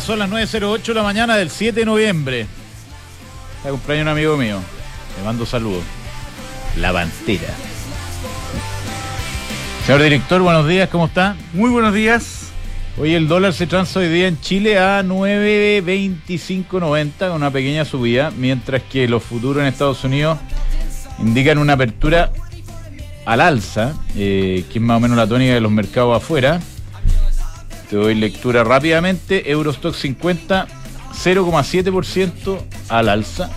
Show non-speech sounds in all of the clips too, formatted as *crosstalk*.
Son las 9.08 de la mañana del 7 de noviembre. Está cumpleaños un amigo mío. Le mando saludos. La Pantera. Señor director, buenos días, ¿cómo está? Muy buenos días. Hoy el dólar se transa hoy día en Chile a 9.2590 con una pequeña subida, mientras que los futuros en Estados Unidos indican una apertura al alza, eh, que es más o menos la tónica de los mercados afuera. Te doy lectura rápidamente. Eurostock 50, 0,7% al alza.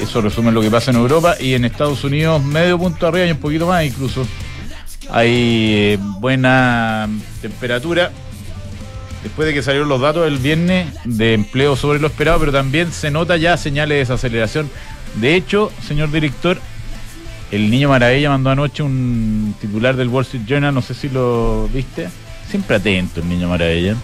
Eso resume lo que pasa en Europa y en Estados Unidos medio punto arriba y un poquito más incluso. Hay eh, buena temperatura. Después de que salieron los datos el viernes de empleo sobre lo esperado, pero también se nota ya señales de desaceleración. De hecho, señor director, el niño Maravilla mandó anoche un titular del Wall Street Journal, no sé si lo viste Siempre atento el niño maravilla.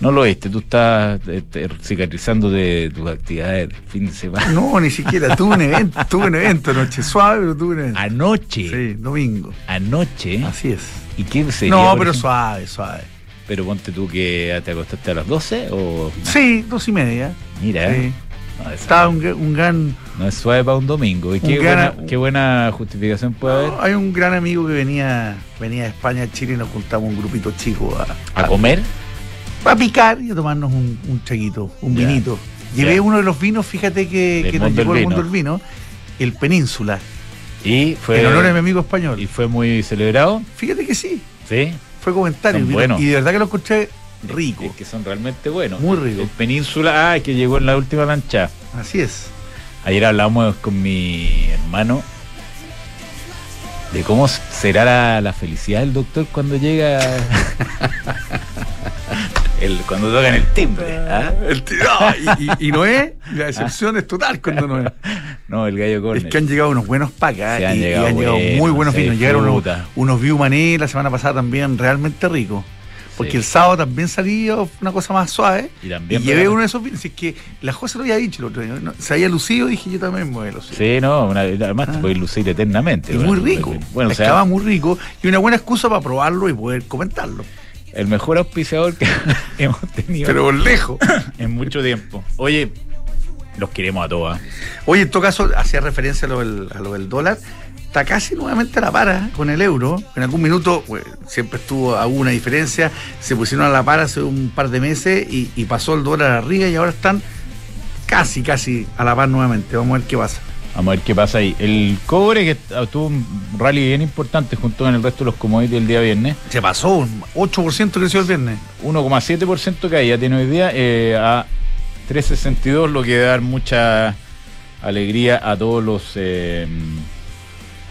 No lo viste, tú estás este, cicatrizando de tus actividades de fin de semana. No, ni siquiera, tuve un evento, tuve un evento anoche, suave, pero tuve un evento. ¿Anoche? Sí, domingo. ¿Anoche? Así es. ¿Y qué sería? No, pero suave, suave. Pero ponte tú que te acostaste a las 12 o... Sí, dos y media. Mira, sí. Estaba un, un, gran. No es suave para un domingo. ¿Y qué, buena, qué buena justificación puede haber? Hay un gran amigo que venía, venía de España a Chile y nos juntamos un grupito chico a, ¿A, comer. A picar y a tomarnos un, un chaguito, un vinito. Llevé uno de los vinos, fíjate que, que nos llevó el mundo del vino, el Península. Y fue. En honor a mi amigo español. ¿Y fue muy celebrado? Fíjate que sí. Sí. Fue comentario. Bueno. Y de verdad que lo escuché rico. Es que son realmente buenos. Muy rico. El Península, ah, que llegó en la última lancha. Así es. Ayer hablamos con mi hermano de cómo será la, la felicidad del doctor cuando llega. *laughs* el, cuando tocan el timbre. ¿ah? El no, y, y, no es, la decepción es total cuando no es. *laughs* No, el gallo corner. Es que han llegado unos buenos pacas han y, llegado, y han llegado bueno, muy buenos vinos. Llegaron unos, unos View la semana pasada también realmente ricos. Porque sí. el sábado también salió una cosa más suave. Y, también y llevé uno de esos vinos. Es que la José lo había dicho el otro día. ¿no? Se había lucido dije yo también me voy a lucir. Sí, no, una, además ah. te puedes lucir eternamente. Y bueno, muy rico. Bueno, Estaba o sea, muy rico y una buena excusa para probarlo y poder comentarlo. El mejor auspiciador que *laughs* hemos tenido. Pero por lejos. en mucho tiempo. Oye, los queremos a todas. Oye, en todo caso, hacía referencia a lo del, a lo del dólar está casi nuevamente a la para con el euro. En algún minuto pues, siempre estuvo a una diferencia. Se pusieron a la para hace un par de meses y, y, pasó el dólar arriba y ahora están casi, casi a la par nuevamente. Vamos a ver qué pasa. Vamos a ver qué pasa ahí. El cobre que tuvo un rally bien importante junto con el resto de los commodities el día viernes. Se pasó, un 8% creció el viernes. 1,7% caída tiene hoy día eh, a 3,62, lo que da mucha alegría a todos los... Eh,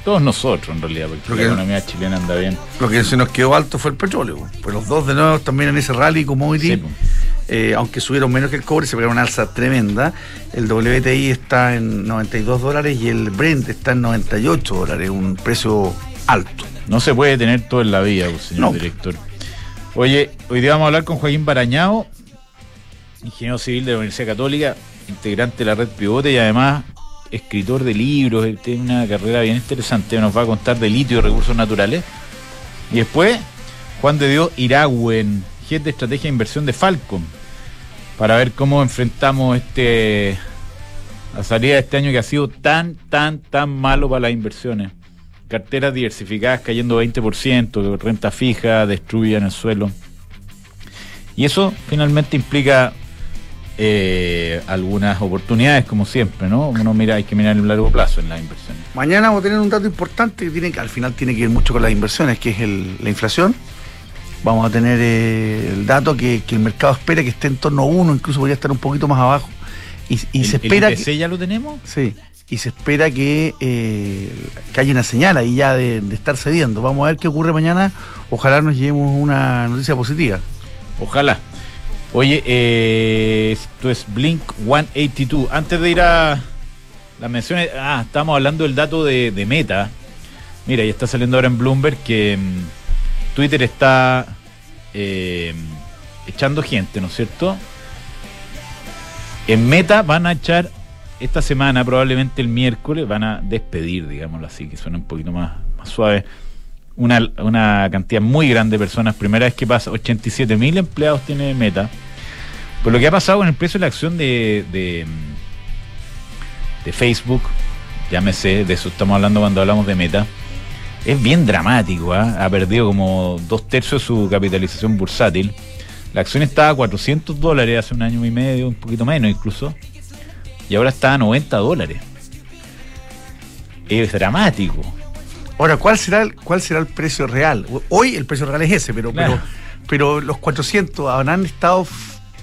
todos nosotros en realidad, porque que, la economía chilena anda bien. Lo que se nos quedó alto fue el petróleo. Pues los dos de nuevo también en ese rally commodity, sí, eh, aunque subieron menos que el cobre, se pegaron una alza tremenda. El WTI está en 92 dólares y el Brent está en 98 dólares, un precio alto. No se puede tener todo en la vida, señor no. director. Oye, hoy día vamos a hablar con Joaquín Barañao, ingeniero civil de la Universidad Católica, integrante de la red Pivote y además escritor de libros, tiene una carrera bien interesante, nos va a contar de litio y recursos naturales. Y después, Juan de Dios Iragüen, jefe de estrategia de inversión de Falcon, para ver cómo enfrentamos este la salida de este año que ha sido tan, tan, tan malo para las inversiones. Carteras diversificadas cayendo 20%, renta fija, destruyen el suelo. Y eso finalmente implica eh, algunas oportunidades, como siempre, ¿no? Uno mira, hay que mirar en el largo plazo en las inversiones. Mañana vamos a tener un dato importante que tiene que al final tiene que ver mucho con las inversiones, que es el, la inflación. Vamos a tener eh, el dato que, que, el mercado espera que esté en torno a uno, incluso podría estar un poquito más abajo. Y, y ¿El, se espera. ¿El IPC ya lo tenemos? Sí. Y se espera que, eh, que haya una señal ahí ya de, de estar cediendo. Vamos a ver qué ocurre mañana. Ojalá nos llevemos una noticia positiva. Ojalá. Oye, eh, esto es Blink 182. Antes de ir a las menciones, ah, estamos hablando del dato de, de, Meta. Mira, ya está saliendo ahora en Bloomberg que mmm, Twitter está eh, echando gente, ¿no es cierto? En Meta van a echar esta semana, probablemente el miércoles, van a despedir, digámoslo así, que suena un poquito más, más suave, una, una cantidad muy grande de personas. Primera vez que pasa, 87 mil empleados tiene Meta. Por lo que ha pasado con el precio de la acción de, de, de Facebook, llámese, de eso estamos hablando cuando hablamos de Meta, es bien dramático. ¿ah? Ha perdido como dos tercios de su capitalización bursátil. La acción estaba a 400 dólares hace un año y medio, un poquito menos incluso, y ahora está a 90 dólares. Es dramático. Ahora, ¿cuál será el, cuál será el precio real? Hoy el precio real es ese, pero, Claro. pero, pero los 400 habrán estado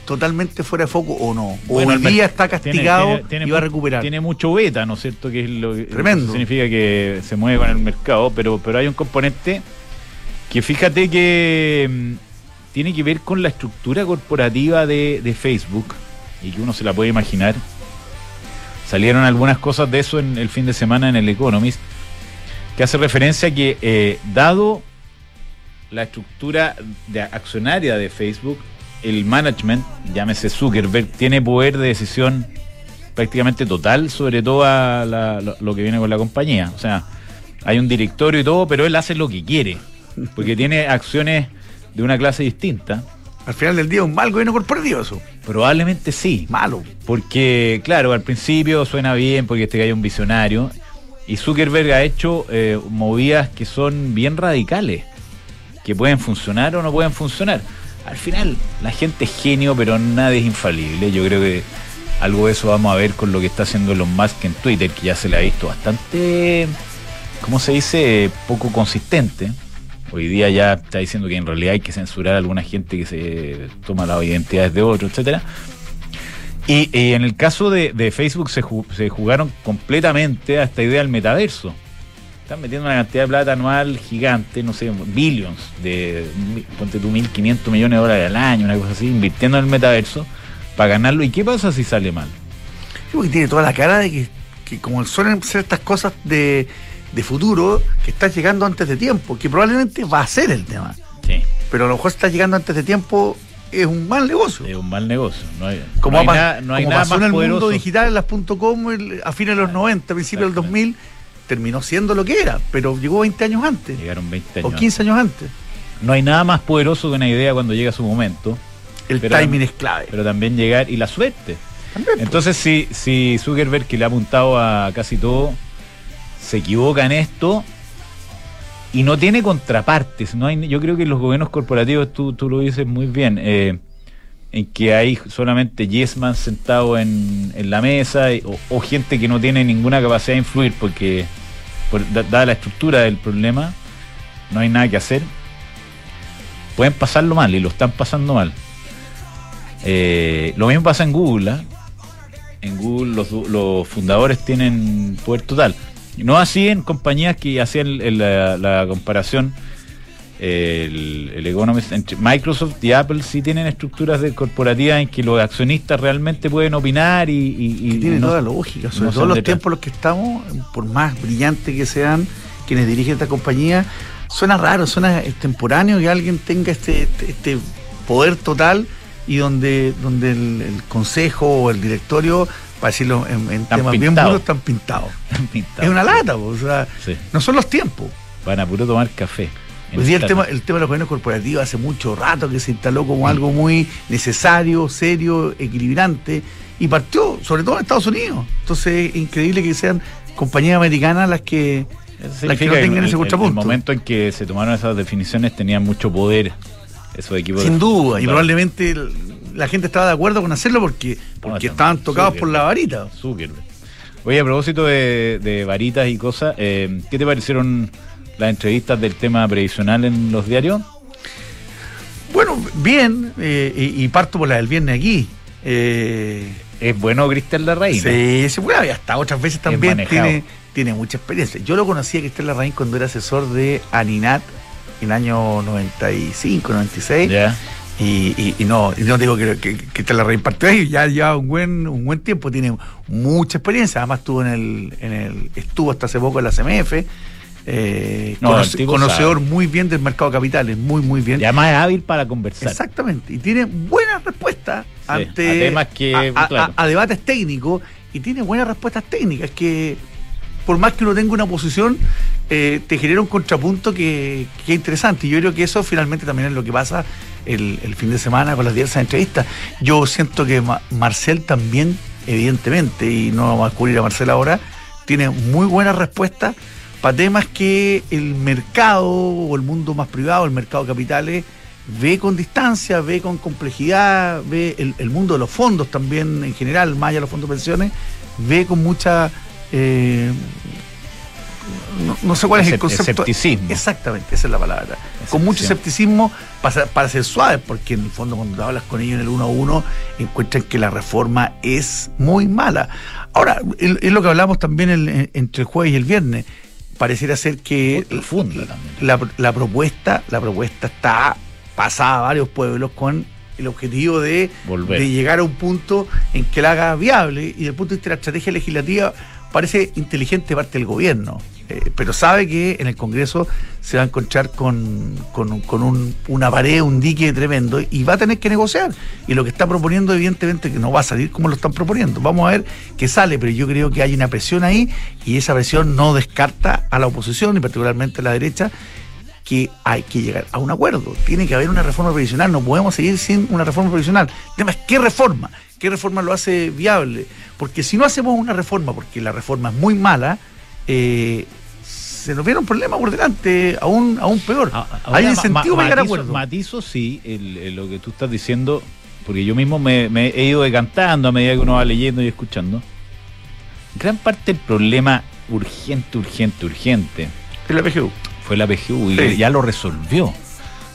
totalmente fuera de foco o no. O Bueno, hoy día está castigado tiene- tiene y va a recuperar. Tiene mucho beta, ¿no es cierto? Que es lo que Tremendo. significa que se mueve con el mercado, pero, pero hay un componente que fíjate que mm, tiene que ver con la estructura corporativa de, de Facebook y que uno se la puede imaginar. Salieron algunas cosas de eso en el fin de semana en el Economist, que hace referencia a que, eh, dado la estructura de accionaria de Facebook, el management, llámese Zuckerberg, tiene poder de decisión prácticamente total sobre todo a la- lo, lo que viene con la compañía. O sea, hay un directorio y todo, pero él hace lo que quiere, porque *laughs* tiene acciones de una clase distinta. Al final del día, un mal gobierno corporativo eso. Probablemente sí, Malo. porque, claro, al principio suena bien porque este gallo es un visionario. Y Zuckerberg ha hecho eh, movidas que son bien radicales, que pueden funcionar o no pueden funcionar. Al final, la gente es genio, pero nadie es infalible. Yo creo que algo de eso vamos a ver con lo que está haciendo Elon Musk en Twitter, que ya se le ha visto bastante, ¿cómo se dice? Poco consistente. Hoy día ya está diciendo que en realidad hay que censurar a alguna gente que se toma las identidades de otros, etcétera. Y, y en el caso de, de Facebook se, ju- se jugaron completamente a esta idea del metaverso. Están metiendo una cantidad de plata anual gigante, no sé, billions, de, ponte tú, 1.500 millones de dólares al año, una cosa así, invirtiendo en el metaverso para ganarlo. ¿Y qué pasa si sale mal? Yo creo que tiene toda la cara de que, que como suelen ser estas cosas de, de futuro, que está llegando antes de tiempo, que probablemente va a ser el tema. Sí, Pero a lo mejor está llegando antes de tiempo, es un mal negocio. es un mal negocio. No hay, Como, no hay nada, no hay como nada pasó más en el poderoso. mundo digital, en las .com, el- a fines de los 90, a principios del 2000, terminó siendo lo que era, pero llegó 20 años antes, Llegaron 20 años. o 15 años antes. No hay nada más poderoso que una idea cuando llega su momento, El Pero- timing es clave. pero también llegar y la suerte. También, pues. Entonces, si, si Zuckerberg, que le ha apuntado a casi todo, se equivoca en esto y no tiene contrapartes, no hay, yo creo que los gobiernos corporativos, tú, tú lo dices muy bien, eh, en que hay solamente yes man sentado en, en la mesa o, gente que no tiene ninguna capacidad de influir porque, por, da- dada la estructura del problema, no hay nada que hacer. Pueden pasarlo mal y lo están pasando mal. Eh, lo mismo pasa en Google. ¿ah? En Google los, los fundadores tienen poder total. No así en compañías que hacían la, la comparación, el, el Economist, entre Microsoft y Apple sí tienen estructuras de corporativas en que los accionistas realmente pueden opinar y... y- y tiene no- toda la lógica, sobre no todo son los tiempos en los que estamos, por más brillantes que sean quienes dirigen esta compañía, suena raro, suena extemporáneo que alguien tenga este, este, este poder total y donde, donde el, el consejo o el directorio, para decirlo en, en Están temas bien puros, están pintados. *laughs* pintados. Es una lata, po, o sea, Sí. no son los tiempos. Van a puro tomar café. en Hoy día el tema, el tema de los gobiernos corporativos hace mucho rato que se instaló como algo muy necesario, serio, equilibrante, y partió, sobre todo en Estados Unidos. Entonces es increíble que sean compañías americanas las que, las que no tengan ese contrapunto. El momento en que se tomaron esas definiciones tenían mucho poder esos equipos. Sin de- duda, y probablemente el- la gente estaba de acuerdo con hacerlo porque, porque No, estaban tocados por la varita. Zuckerberg. Oye, a propósito de, de varitas y cosas, eh, ¿qué te parecieron las entrevistas del tema previsional en los diarios? Bueno, bien, eh, y, y parto por la del viernes aquí. Eh, Es bueno Cristian Larraín. Sí, sí, bueno, hasta otras veces también tiene, tiene mucha experiencia. Yo lo conocí a Cristel Larraín cuando era asesor de Aninat en el año 95, 96. Ya. Y, y- y no, y no digo que, que, que Cristel Larraín partió ahí, ya lleva un buen, un buen tiempo, tiene mucha experiencia. Además estuvo en el, en el, estuvo hasta hace poco en la CMF. eh, No, conoce- conocedor sabe. muy bien del mercado de capitales, muy, muy bien. Y además es hábil para conversar. Exactamente, y tiene buenas respuestas ante a temas que, a, a- claro. a- a debates técnicos y tiene buenas respuestas técnicas que por más que uno tenga una posición, eh, te genera un contrapunto que, que, es interesante. Y yo creo que eso finalmente también es lo que pasa el, el fin de semana con las diversas entrevistas. Yo siento que Marcel también, evidentemente, y no vamos a descubrir a Marcel ahora, tiene muy buena respuesta para temas que el mercado o el mundo más privado, el mercado de capitales, ve con distancia, ve con complejidad, ve el, mundo de los fondos también en general, más allá de los fondos de pensiones, ve con mucha... Eh, no, sé cuál es el concepto. Escepticismo. Exactamente, esa es la palabra. Con mucho escepticismo para, para ser suave, porque en el fondo cuando hablas con ellos en el uno a uno, encuentran que la reforma es muy mala. Ahora, es lo que hablamos también entre el jueves y el viernes. Pareciera ser que la, la, propuesta, la propuesta está pasada a varios pueblos con el objetivo de, de, llegar a un punto en que la haga viable y desde el punto de vista de la estrategia legislativa parece inteligente parte del gobierno. Eh, pero sabe que en el Congreso se va a encontrar con, una pared, un dique tremendo y va a tener que negociar. Y lo que está proponiendo, evidentemente, que no va a salir como lo están proponiendo. Vamos a ver qué sale, pero yo creo que hay una presión ahí y esa presión no descarta a la oposición y particularmente a la derecha que hay que llegar a un acuerdo. Tiene que haber una reforma previsional, no podemos seguir sin una reforma previsional. El tema es qué reforma, qué reforma lo hace viable. Porque si no hacemos una reforma, porque la reforma es muy mala, eh, se nos viene un problema por delante, aún, aún peor. Hay incentivo para llegar a acuerdo. Matizo, sí, lo que tú estás diciendo, porque yo mismo me, he ido decantando a medida que uno va leyendo y escuchando. Gran parte del problema urgente, urgente, urgente. Fue la PGU. Fue la PGU y ya lo resolvió.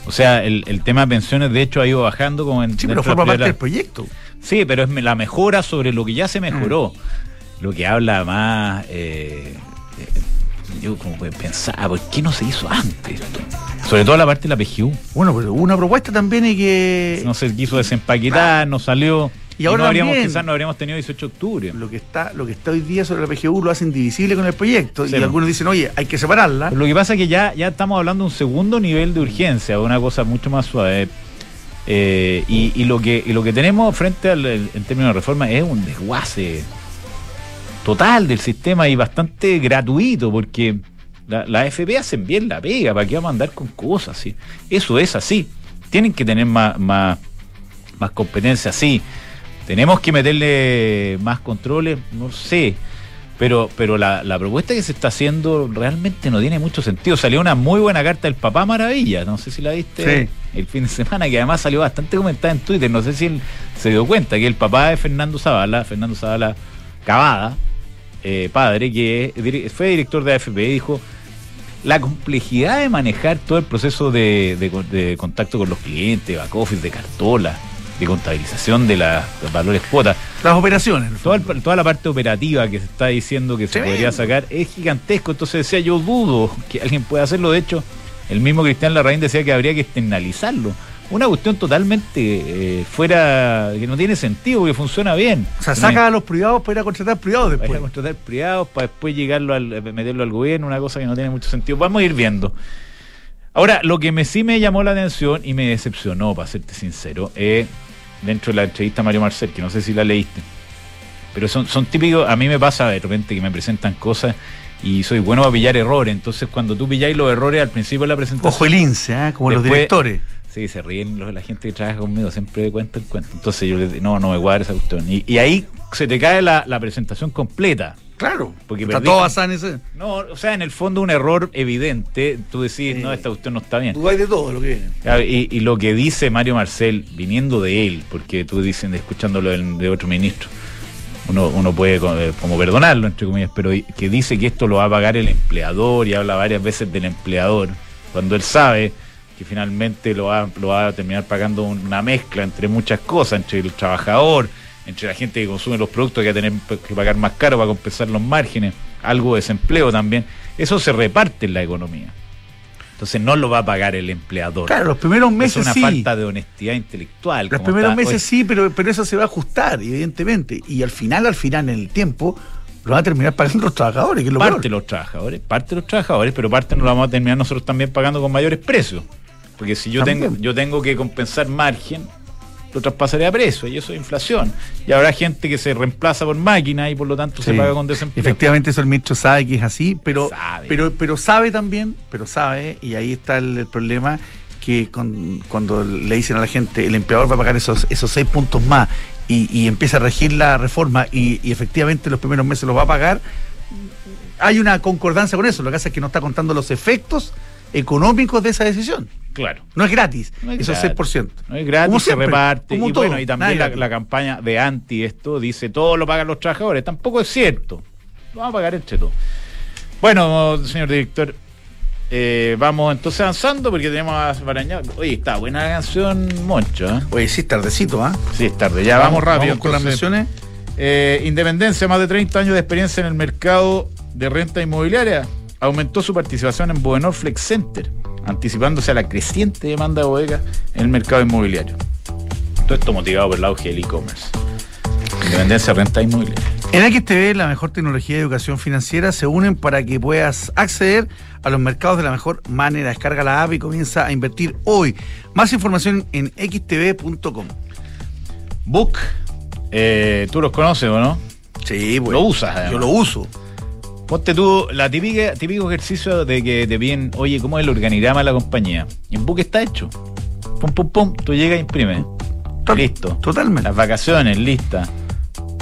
O sea, el, tema de pensiones, de hecho, ha ido bajando como en. Sí, pero forma parte del proyecto. Sí, pero es la mejora sobre lo que ya se mejoró. Mm. Lo que habla más. Eh, yo como pensaba, ¿por qué no se hizo antes esto? Sobre todo la parte de la PGU. Bueno, pues hubo una propuesta también y que... No se quiso desempaquetar, no salió... Y ahora no habríamos, quizás no habríamos tenido 18 de octubre. Lo que está, lo que está hoy día sobre la PGU lo hacen indivisible con el proyecto. y algunos dicen, oye, hay que separarla. lo que pasa es que ya, ya estamos hablando de un segundo nivel de urgencia, una cosa mucho más suave. Eh, y, lo que, y lo que tenemos frente al en términos de reforma es un desguace total del sistema y bastante gratuito, porque la, la FP hacen bien la pega, ¿para qué vamos a andar con cosas? ¿sí? Eso es así. Tienen que tener más, más, más competencia, sí. Tenemos que meterle más controles, no sé. Pero, pero la, la, propuesta que se está haciendo realmente no tiene mucho sentido. Salió una muy buena carta del papá Maravilla, no sé si la viste el fin de semana, que además salió bastante comentada en Twitter, no sé si él se dio cuenta, que el papá de Fernando Zavala, Fernando Zavala Cavada, eh, padre, que fue director de AFP, dijo, la complejidad de manejar todo el proceso de, contacto con los clientes, back office, de cartola, de contabilización de, la, los valores cuotas. Las operaciones. Toda, toda, la parte operativa que se está diciendo que se podría sacar es gigantesco. Entonces decía, yo dudo que alguien pueda hacerlo. De hecho, el mismo Cristian Larraín decía que habría que externalizarlo una cuestión totalmente eh, fuera, que no tiene sentido, que funciona bien. O sea, saca a los privados para ir a contratar privados después. Para ir a contratar privados, para después llegarlo al, meterlo al gobierno, una cosa que no tiene mucho sentido. Vamos a ir viendo. Ahora, lo que me, sí me llamó la atención y me decepcionó, para serte sincero, es dentro de la entrevista a Mario Marcel, que no sé si la leíste, pero son, son típicos, a mí me pasa de repente que me presentan cosas y soy bueno para pillar errores. Entonces, cuando tú pilláis los errores al principio de la presentación. Ojo el INSE, ¿eh? como los directores. Sí, se ríen los, la gente que trabaja conmigo, siempre cuenta el cuento. Entonces yo les digo, no, no me cuadra esa cuestión. Y, ahí se te cae la, presentación completa. Claro, porque está todo basado en ese. No, o sea, en el fondo un error evidente. Tú decís, no, esta cuestión no está bien. Tú hay de todo lo que viene. Y, lo que dice Mario Marcel, viniendo de él, porque tú dicen, escuchándolo de, otro ministro, uno, uno puede eh, como perdonarlo, entre comillas, pero que dice que esto lo va a pagar el empleador y habla varias veces del empleador, cuando él sabe que finalmente lo va, lo va a terminar pagando una mezcla entre muchas cosas, entre el trabajador, entre la gente que consume los productos que va a tener que pagar más caro para compensar los márgenes, algo de desempleo también, eso se reparte en la economía. Entonces no lo va a pagar el empleador. Claro, los primeros meses es una falta de honestidad intelectual. Los primeros meses sí, pero, pero eso se va a ajustar, evidentemente. Y al final, al final, en el tiempo, lo van a terminar pagando los trabajadores. Que es lo parte de los trabajadores, parte de los trabajadores, pero parte nos lo vamos a terminar nosotros también pagando con mayores precios. Porque si yo tengo, yo tengo que compensar margen, lo traspasaría a precio y eso es inflación. Y habrá gente que se reemplaza por máquina y por lo tanto se paga con desempleo. Efectivamente, eso el ministro sabe que es así, pero sabe, pero, pero sabe también, pero sabe, y ahí está el, problema, que cuando le dicen a la gente el empleador va a pagar esos, esos seis puntos más y, empieza a regir la reforma y, y efectivamente los primeros meses los va a pagar, hay una concordancia con eso. Lo que pasa es que no está contando los efectos económicos de esa decisión. Claro. No es gratis, no es esos 6%. No es gratis, se reparte. y bueno, y también la, campaña de anti esto dice todo lo pagan los trabajadores. Tampoco es cierto. Lo vamos a pagar entre todos. Bueno, señor director, eh, vamos entonces avanzando porque tenemos a Barañado. Oye, está buena la canción Moncho. ¿eh? Oye, sí, es tardecito, ¿ah? Sí, es tarde. Ya vamos, rápido. con las menciones. Eh, Independencia, más de 30 años de experiencia en el mercado de renta inmobiliaria aumentó su participación en Bodenor Flex Center, anticipándose a la creciente demanda de bodegas en el mercado inmobiliario. Todo esto motivado por el auge del e-commerce. Independencia renta inmobiliaria. En XTV, la mejor tecnología de educación financiera se unen para que puedas acceder a los mercados de la mejor manera. Descarga la app y comienza a invertir hoy. Más información en xtv.com. Book, eh, tú los conoces o no? Sí, bueno. Lo usas, Yo lo uso. Ponte tú la típica, típico ejercicio de que te piden, oye, ¿cómo es el organigrama de la compañía? Y en Book está hecho. Pum, pum, pum, tú llegas e imprimes. Listo. Totalmente. Las vacaciones, lista.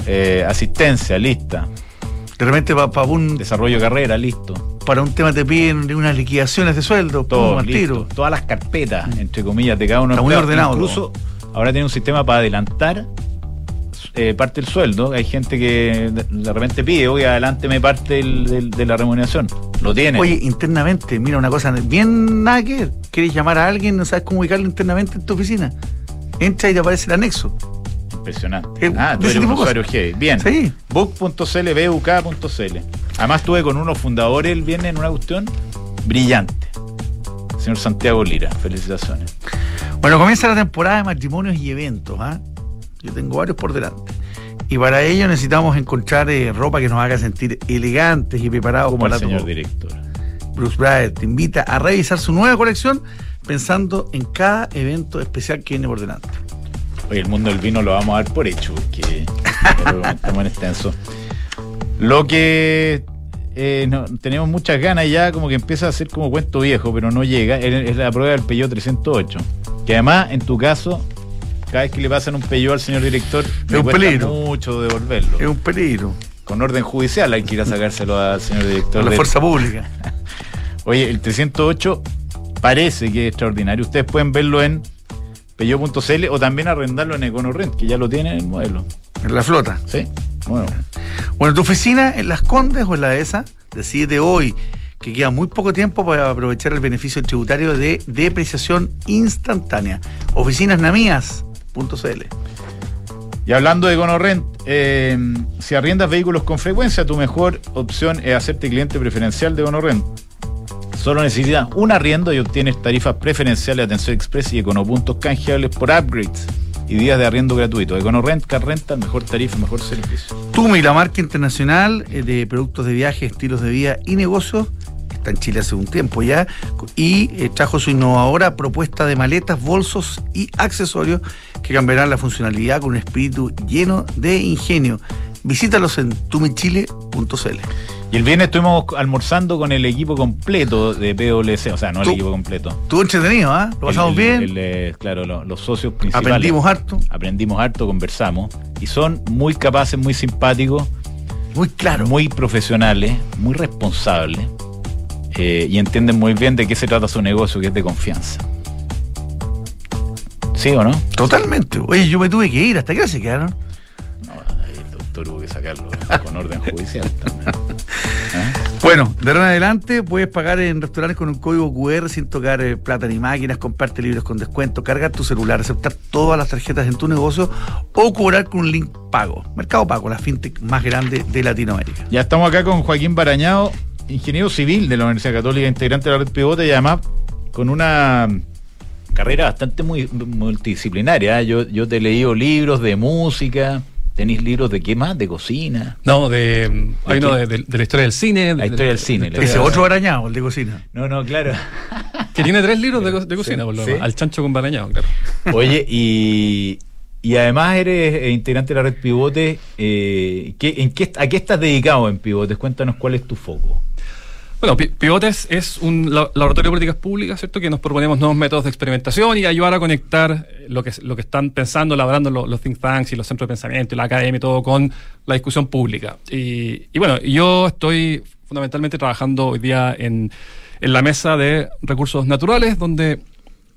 Eh, asistencia, lista. De repente para un... Desarrollo de carrera, listo. Para un tema te piden unas liquidaciones de sueldo, todo, listo. Todas las carpetas, entre comillas, de cada uno. Está muy ordenado. Incluso ahora tiene un sistema para adelantar eh, parte del sueldo. Hay gente que de repente pide, oye, adelánteme parte de la remuneración. Lo tiene. Oye, internamente, mira una cosa bien nada que quieres llamar a alguien, no sabes cómo ubicarlo internamente en tu oficina. Entra y te aparece el anexo. Impresionante. Eh, ah, tú eres un usuario G. Bien. Sí. Book.cl, buk.cl. Además, estuve con unos fundadores el viernes en una cuestión brillante. Señor Santiago Lira, felicitaciones. Bueno, comienza la temporada de matrimonios y eventos. ¿ah? Yo tengo varios por delante. Y para ello necesitamos encontrar eh, ropa que nos haga sentir elegantes y preparados Como para el señor director. Bruce Brad te invita a revisar su nueva colección pensando en cada evento especial que viene por delante. Oye, el mundo del vino lo vamos a dar por hecho, porque estamos en extenso. Lo que eh, tenemos muchas ganas ya, como que empieza a ser como cuento viejo, pero no llega, es, la prueba del Peugeot 308. Que además, en tu caso, cada vez que le pasan un pello al señor director, es un peligro. mucho devolverlo. Es un peligro. Con orden judicial hay que ir a sacárselo al señor director. la fuerza pública. *laughs* Oye, el 308 parece que es extraordinario. Ustedes pueden verlo en peyo.cl o también arrendarlo en EconoRent, que ya lo tiene en el modelo. En la flota. Sí. Bueno. Bueno, tu oficina en Las Condes o en la de esa, decide hoy que queda muy poco tiempo para aprovechar el beneficio tributario de depreciación instantánea. Oficinas Namías y hablando de GonoRent, eh, si arriendas vehículos con frecuencia, tu mejor opción es hacerte cliente preferencial de GonoRent. Solo necesitas un arriendo y obtienes tarifas preferenciales de atención express y econopuntos canjeables por upgrades y días de arriendo gratuito. EconoRent, Car Rental, mejor tarifa, mejor servicio. Tumi, la marca internacional eh, de productos de viaje, estilos de vida y negocios está en Chile hace un tiempo ya, y eh, trajo su innovadora propuesta de maletas, bolsos y accesorios que cambiarán la funcionalidad con un espíritu lleno de ingenio. Visítalos en tumichile.cl. Y el viernes estuvimos almorzando con el equipo completo de PwC, o sea, no el equipo completo. Estuvo entretenido, ¿ah? Lo pasamos bien. Eh, claro, los socios principales. Aprendimos harto. Aprendimos harto, conversamos. Y son muy capaces, muy simpáticos. Muy claros. Muy profesionales, muy responsables. Eh, y entienden muy bien de qué se trata su negocio, que es de confianza. ¿Sí o no? Totalmente. Oye, yo me tuve que ir. ¿Hasta qué se quedaron? No, el doctor hubo que sacarlo con orden judicial también. *laughs* Bueno, de ahora en adelante puedes pagar en restaurantes con un código QR sin tocar eh, plata ni máquinas, comprarte libros con descuento, cargar tu celular, aceptar todas las tarjetas en tu negocio o cobrar con un link pago. Mercado Pago, la fintech más grande de Latinoamérica. Ya estamos acá con Joaquín Barañado, ingeniero civil de la Universidad Católica, integrante de la red Pivote y además con una carrera bastante muy multidisciplinaria. ¿eh? Yo, yo te he leído libros de música. ¿Tenéis libros de qué más? ¿De cocina? No, de, hay uno de, la historia del cine. La historia del cine. Ese otro arañado, el de cocina. No, no, claro. *laughs* que tiene tres libros de, cocina, por lo Al chancho con barañado, claro. *laughs* Oye, y, Y además eres eh, integrante de la red Pivotes. Eh, ¿qué, en qué, ¿A qué estás dedicado en Pivotes? Cuéntanos cuál es tu foco. Bueno, Pivotes es un laboratorio de políticas públicas, ¿cierto? Que nos proponemos nuevos métodos de experimentación y ayudar a conectar lo que, lo que están pensando, elaborando los, think tanks y los centros de pensamiento y la academia y todo con la discusión pública. Y, y bueno, yo estoy fundamentalmente trabajando hoy día en, en la mesa de recursos naturales, donde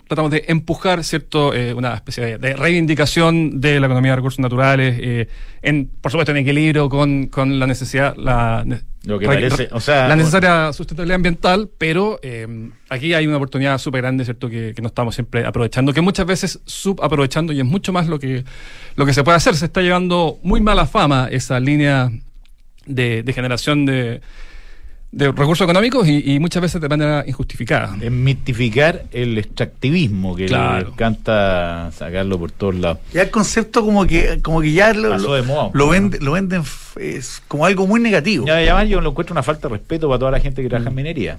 tratamos de empujar cierto eh, una especie de, reivindicación de la economía de recursos naturales eh, en por supuesto en equilibrio con, con la necesidad la, Lo que parece, o sea, la necesaria sustentabilidad ambiental pero eh, aquí hay una oportunidad súper grande cierto que, que, no estamos siempre aprovechando que muchas veces subaprovechando y es mucho más lo que lo que se puede hacer. Se está llevando muy mala fama esa línea de, de generación de de recursos económicos y, muchas veces de manera injustificada. Es mitificar el extractivismo que le encanta sacarlo por todos lados. Ya el concepto como que como que ya lo, lo, venden, lo venden es como algo muy negativo. Ya, ya yo lo encuentro una falta de respeto para toda la gente que trabaja en minería.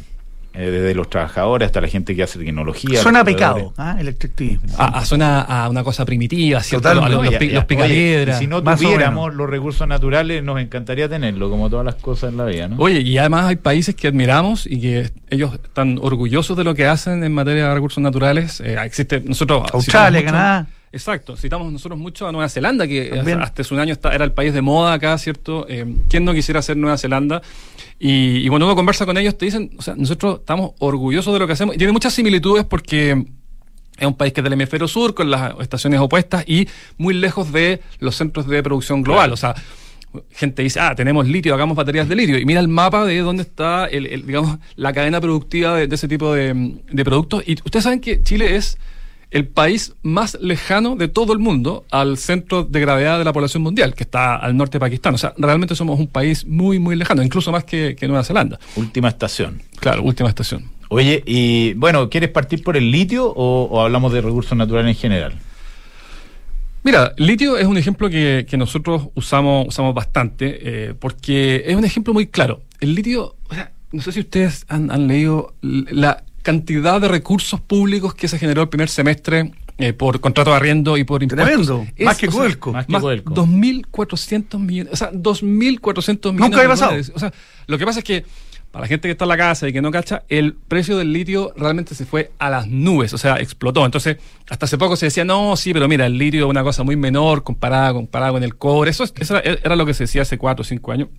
Eh, desde los trabajadores hasta la gente que hace tecnología. Suena a pecado, ¿ah? el extractivismo. Ah, ah, suena a una cosa primitiva, ¿cierto? los, los, picapiedras. Si no tuviéramos los recursos naturales, nos encantaría tenerlo, como todas las cosas en la vida, ¿no? Oye, y además hay países que admiramos y que ellos están orgullosos de lo que hacen en materia de recursos naturales. Eh, existe, nosotros... Australia, Canadá. Exacto, citamos nosotros mucho a Nueva Zelanda, que hasta hace un año era el país de moda acá, ¿cierto? Eh, ¿Quién no quisiera ser Nueva Zelanda? Y, cuando uno conversa con ellos te dicen, o sea, nosotros estamos orgullosos de lo que hacemos y tiene muchas similitudes porque es un país que es del hemisferio sur, con las estaciones opuestas y muy lejos de los centros de producción global. O sea, gente dice, ah, tenemos litio, hagamos baterías de litio. Y mira el mapa de dónde está el, digamos, la cadena productiva de, ese tipo de, de, productos. Y ustedes saben que Chile es el país más lejano de todo el mundo al centro de gravedad de la población mundial, que está al norte de Pakistán. O sea, realmente somos un país muy, muy lejano, incluso más que, Nueva Zelanda. Última estación. Claro, última estación. Oye, y bueno, ¿quieres partir por el litio o, hablamos de recursos naturales en general? Mira, litio es un ejemplo que, nosotros usamos, usamos bastante, eh, porque es un ejemplo muy claro. El litio, o sea, no sé si ustedes han, han leído la cantidad de recursos públicos que se generó el primer semestre eh, por contrato de arriendo y por impuestos. Tremendo. más que Coelco. Más que 2.400 millones. O sea, 2.400 millones. Nunca había pasado. O sea, lo que pasa es que para la gente que está en la casa y que no cacha, el precio del litio realmente se fue a las nubes, o sea, explotó. Entonces, hasta hace poco se decía, no, sí, pero mira, el litio es una cosa muy menor comparada, comparada con el cobre. Eso, eso era, era, lo que se decía hace 4 o 5 años.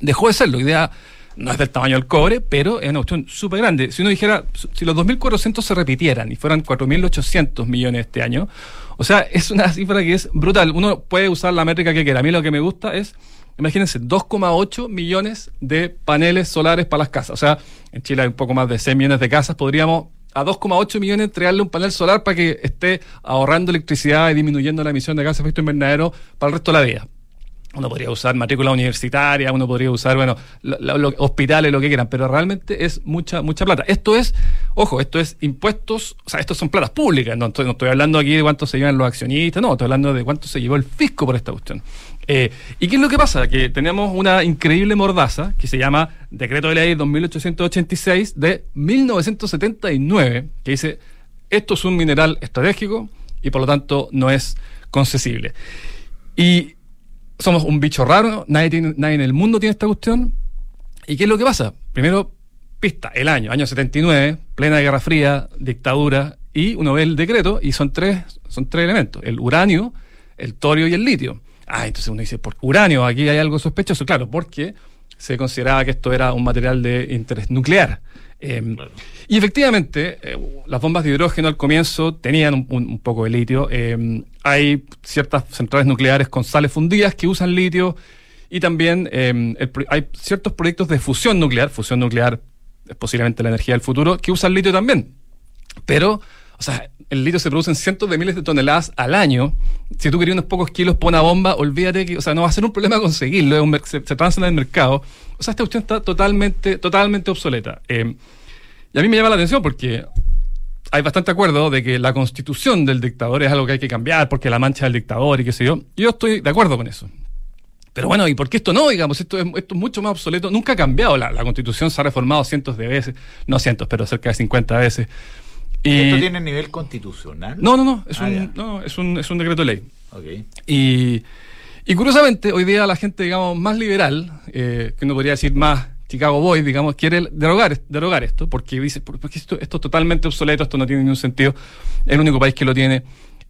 Dejó de serlo. Idea no es del tamaño del cobre, pero es una cuestión súper grande. Si uno dijera, si los 2.400 se repitieran y fueran 4.800 millones este año, o sea, *laughs* es una cifra que es brutal. Uno puede usar la métrica que quiera. A mí lo que me gusta es, imagínense, 2,8 millones de paneles solares para las casas. O sea, en Chile hay un poco más de 6 millones de casas, podríamos a 2,8 millones entregarle un panel solar para que esté ahorrando electricidad y disminuyendo la emisión de gases de efecto invernadero para el resto de la vida uno podría usar matrícula universitaria, uno podría usar, bueno, hospitales, lo que quieran, pero realmente es mucha, mucha plata. Esto es, ojo, esto es impuestos, o sea, estos son platas públicas, no estoy, no estoy hablando aquí de cuánto se llevan los accionistas, no, estoy hablando de cuánto se llevó el fisco por esta cuestión. Eh, ¿Y qué es lo que pasa? Que tenemos una increíble mordaza que se llama Decreto de Ley 2886 de 1979, que dice, esto es un mineral estratégico y por lo tanto no es concesible. Y somos un bicho raro, nadie, nadie en el mundo tiene esta cuestión. ¿Y qué es lo que pasa? Primero, pista, el año, año 79, plena Guerra Fría, dictadura, y uno ve el decreto y son tres, son tres elementos, el uranio, el torio y el litio. Ah, entonces uno dice, por uranio, aquí hay algo sospechoso, claro, porque se consideraba que esto era un material de interés nuclear. Em, y efectivamente, eh, las bombas de hidrógeno al comienzo tenían un, poco de litio. Em, hay ciertas centrales nucleares con sales fundidas que usan litio y también em, hay ciertos proyectos de fusión nuclear, fusión nuclear es posiblemente la energía del futuro, que usan litio también. Pero, o sea, el litio se produce en cientos de miles de toneladas al año. Si tú querías unos pocos kilos por una bomba, olvídate que, o sea, no va a ser un problema conseguirlo, se, se transa en el mercado. O sea, esta cuestión está totalmente, totalmente obsoleta. Eh, y a mí me llama la atención porque hay bastante acuerdo de que la constitución del dictador es algo que hay que cambiar porque la mancha del dictador y qué sé yo. Yo estoy de acuerdo con eso. Pero bueno, ¿y por qué esto no? Digamos, esto es, esto es mucho más obsoleto. Nunca ha cambiado. La, constitución se ha reformado cientos de veces. No cientos, pero cerca de 50 veces. ¿Esto tiene nivel constitucional? No, no, no. Es, ah, un, no, es, un, es un decreto de ley. Y, y curiosamente, hoy día la gente, digamos, más liberal, eh, que no podría decir más Chicago Boys, digamos, quiere derogar, derogar esto, porque dice, porque esto, esto es totalmente obsoleto, esto no tiene ningún sentido, es el único país que lo tiene.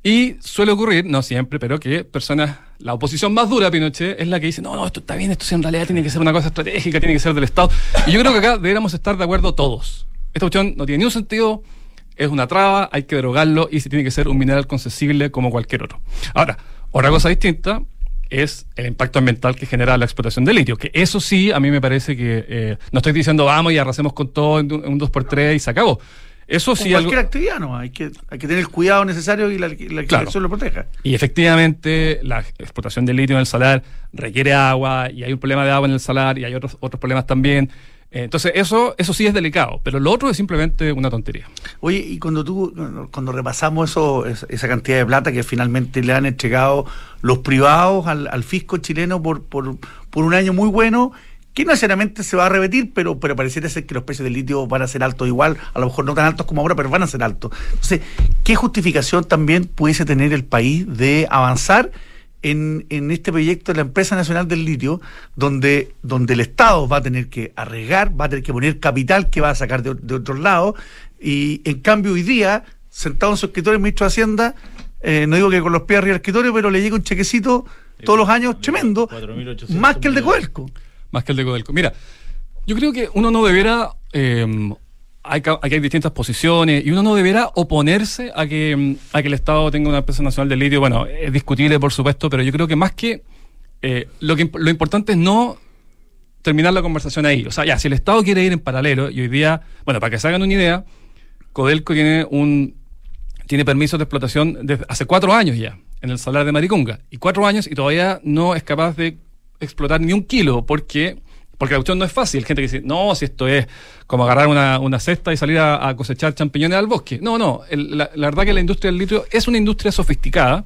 Y suele ocurrir, no siempre, pero que personas, la oposición más dura Pinochet es la que dice, no, no, esto está bien, esto en realidad tiene que ser una cosa estratégica, tiene que ser del Estado. Y yo creo que acá deberíamos estar de acuerdo todos. Esta cuestión no tiene ningún sentido, es una traba, hay que derogarlo y se tiene que ser un mineral concesible como cualquier otro. Ahora, otra cosa distinta es el impacto ambiental que genera la explotación de litio, que eso sí, a mí me parece que eh, no estoy diciendo vamos y arrasemos con todo en un 2x3 y se acabó. Eso sí. cualquier actividad, no. Hay que, hay que tener el cuidado necesario y la, la lo proteja. Y efectivamente, la explotación de litio en el salar requiere agua y hay un problema de agua en el salar y hay otros, otros problemas también. Entonces, eso, eso sí es delicado, pero lo otro es simplemente una tontería. Oye, y cuando tú, cuando repasamos eso, esa cantidad de plata que finalmente le han entregado los privados al, al fisco chileno por, por, por un año muy bueno, que no necesariamente se va a repetir, pero, pero pareciera ser que los precios del litio van a ser altos igual, a lo mejor no tan altos como ahora, pero van a ser altos. Entonces, ¿qué justificación también pudiese tener el país de avanzar en, en este proyecto de la empresa nacional del litio, donde, donde el Estado va a tener que arriesgar, va a tener que poner capital que va a sacar de, de otros lados, y en cambio hoy día, sentado en su escritorio el ministro de Hacienda, eh, no digo que con los pies arriba del escritorio, pero le llega un chequecito todos los años tremendo, más que el de Coelco más que el de Codelco. Mira, yo creo que uno no deberá. Eh, hay, aquí hay distintas posiciones y uno no deberá oponerse a que, a que el Estado tenga una empresa nacional de litio. Bueno, es discutible, por supuesto, pero yo creo que más que. Eh, lo, que lo importante es no terminar la conversación ahí. O sea, ya, si el Estado quiere ir en paralelo, y hoy día, bueno, para que se hagan una idea, Codelco tiene un tiene permisos de explotación desde hace cuatro años ya en el salar de Maricunga. Y cuatro años y todavía no es capaz de explotar ni un kilo, porque porque la cuestión no es fácil. Gente que dice, no, si esto es como agarrar una, cesta y salir a, cosechar champiñones al bosque. No, no. la, verdad que la industria del litio es una industria sofisticada.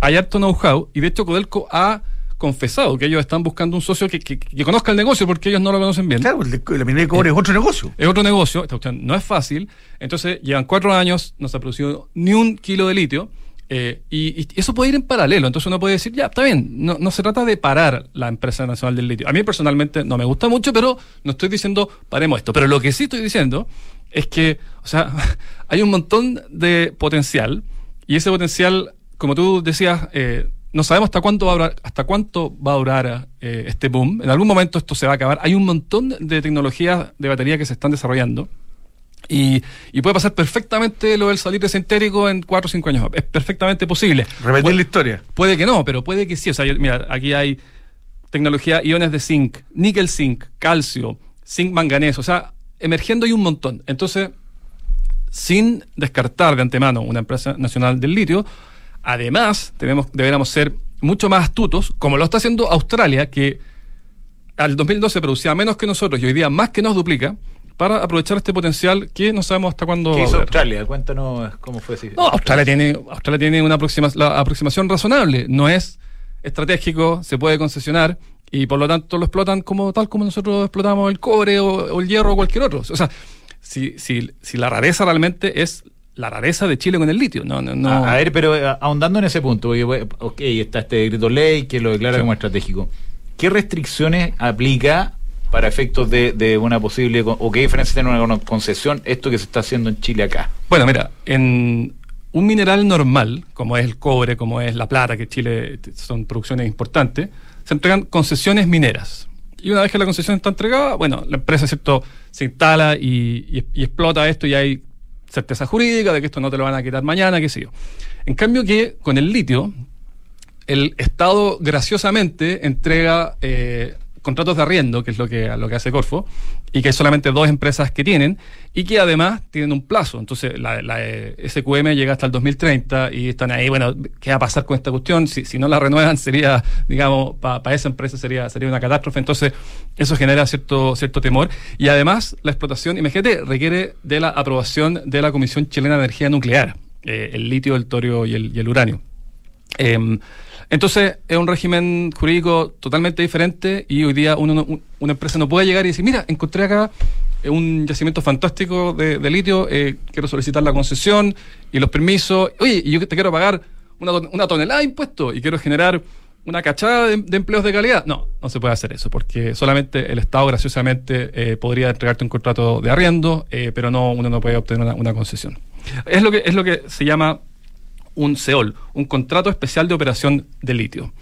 Hay harto know-how. Y de hecho, Codelco ha confesado que ellos están buscando un socio que, conozca el negocio porque ellos no lo conocen bien. Claro, la minería de cobre es otro negocio. Es otro negocio. Esta cuestión no es fácil. Entonces, llevan cuatro años, no se ha producido ni un kilo de litio. Eh, y, eso puede ir en paralelo, entonces uno puede decir, ya, está bien, no, no, se trata de parar la empresa nacional del litio. A mí personalmente no me gusta mucho, pero no estoy diciendo paremos esto. Pero lo que sí estoy diciendo es que, o sea, *laughs* hay un montón de potencial y ese potencial, como tú decías, eh, no sabemos hasta cuánto va a durar, hasta cuánto va a durar eh, este boom. En algún momento esto se va a acabar. Hay un montón de tecnologías de batería que se están desarrollando y, puede pasar perfectamente lo del salir entérico en 4 o 5 años. Es perfectamente posible. Repetir la historia. Puede que no, pero puede que sí. O sea, mira, aquí hay tecnología iones de zinc, níquel zinc, calcio, zinc manganeso. O sea, emergiendo hay un montón. Entonces, sin descartar de antemano una empresa nacional del litio, además tenemos, deberíamos ser mucho más astutos, como lo está haciendo Australia, que al 2012 producía menos que nosotros y hoy día más que nos duplica para aprovechar este potencial que no sabemos hasta cuándo. ¿Qué hizo Australia? Cuéntanos cómo fue. No, Australia tiene, Australia tiene una aproxima, la aproximación razonable. No es estratégico, se puede concesionar y por lo tanto lo explotan como tal como nosotros explotamos el cobre o, el hierro o cualquier otro. O sea, si, si, si la rareza realmente es la rareza de Chile con el litio. No, no, A, ver, pero eh, ahondando en ese punto, ok, está este decreto ley que lo declara como estratégico. ¿Qué restricciones aplica para efectos de, una posible o qué diferencia tiene una concesión esto que se está haciendo en Chile acá? Bueno, mira, en un mineral normal, como es el cobre, como es la plata, que Chile son producciones importantes, se entregan concesiones mineras. Y una vez que la concesión está entregada, bueno, la empresa ¿cierto? se instala y, explota esto y hay certeza jurídica de que esto no te lo van a quitar mañana, qué sé yo. En cambio que con el litio, el Estado graciosamente entrega eh, contratos de arriendo, que es lo que, lo que hace Corfo, y que hay solamente dos empresas que tienen, y que además tienen un plazo. Entonces, la, la SQM llega hasta el 2030 y están ahí, bueno, ¿qué va a pasar con esta cuestión? Si, si no la renuevan, sería, digamos, para esa empresa sería, sería una catástrofe. Entonces, eso genera cierto, cierto temor. Y además, la explotación, imagínate, requiere de la aprobación de la Comisión Chilena de Energía Nuclear, eh, el litio, el torio y el, y el uranio. Eh, entonces es un régimen jurídico totalmente diferente y hoy día uno, una empresa no puede llegar y decir, mira, encontré acá un yacimiento fantástico de, litio, eh, quiero solicitar la concesión y los permisos, oye, y yo te quiero pagar una, una tonelada de impuestos y quiero generar una cachada de, empleos de calidad. No, no se puede hacer eso, porque solamente el Estado graciosamente eh, podría entregarte un contrato de arriendo, eh, pero no, uno no puede obtener una, una, concesión. Es lo, que, es lo que se llama un CEOL, un contrato especial de operación de litio.